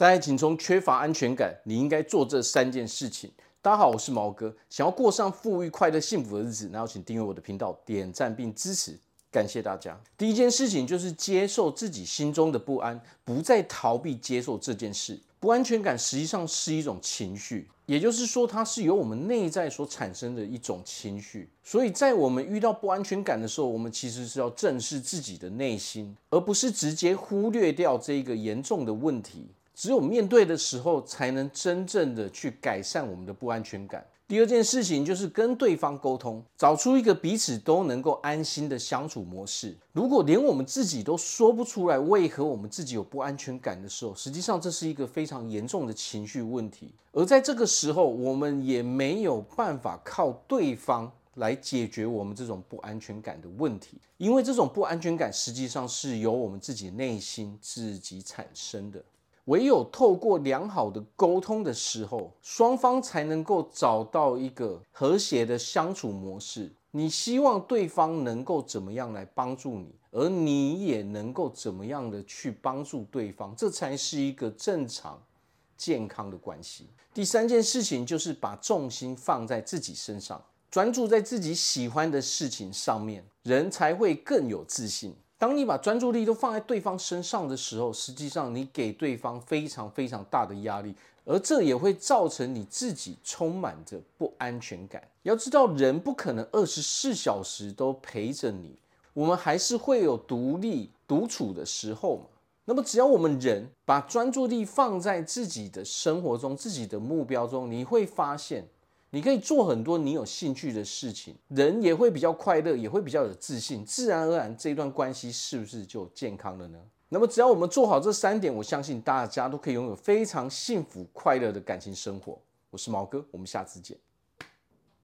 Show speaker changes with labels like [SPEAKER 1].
[SPEAKER 1] 在爱情中缺乏安全感，你应该做这三件事情。大家好，我是毛哥，想要过上富裕、快乐、幸福的日子，那要请订阅我的频道，点赞并支持，感谢大家。第一件事情就是接受自己心中的不安，不再逃避接受这件事。不安全感实际上是一种情绪，也就是说，它是由我们内在所产生的一种情绪。所以在我们遇到不安全感的时候，我们其实是要正视自己的内心，而不是直接忽略掉这一个严重的问题。只有面对的时候，才能真正的去改善我们的不安全感。第二件事情就是跟对方沟通，找出一个彼此都能够安心的相处模式。如果连我们自己都说不出来为何我们自己有不安全感的时候，实际上这是一个非常严重的情绪问题。而在这个时候，我们也没有办法靠对方来解决我们这种不安全感的问题，因为这种不安全感实际上是由我们自己内心自己产生的。唯有透过良好的沟通的时候，双方才能够找到一个和谐的相处模式。你希望对方能够怎么样来帮助你，而你也能够怎么样的去帮助对方，这才是一个正常健康的关系。第三件事情就是把重心放在自己身上，专注在自己喜欢的事情上面，人才会更有自信。当你把专注力都放在对方身上的时候，实际上你给对方非常非常大的压力，而这也会造成你自己充满着不安全感。要知道，人不可能二十四小时都陪着你，我们还是会有独立独处的时候嘛。那么，只要我们人把专注力放在自己的生活中、自己的目标中，你会发现。你可以做很多你有兴趣的事情，人也会比较快乐，也会比较有自信，自然而然这一段关系是不是就健康了呢？那么只要我们做好这三点，我相信大家都可以拥有非常幸福快乐的感情生活。我是毛哥，我们下次见。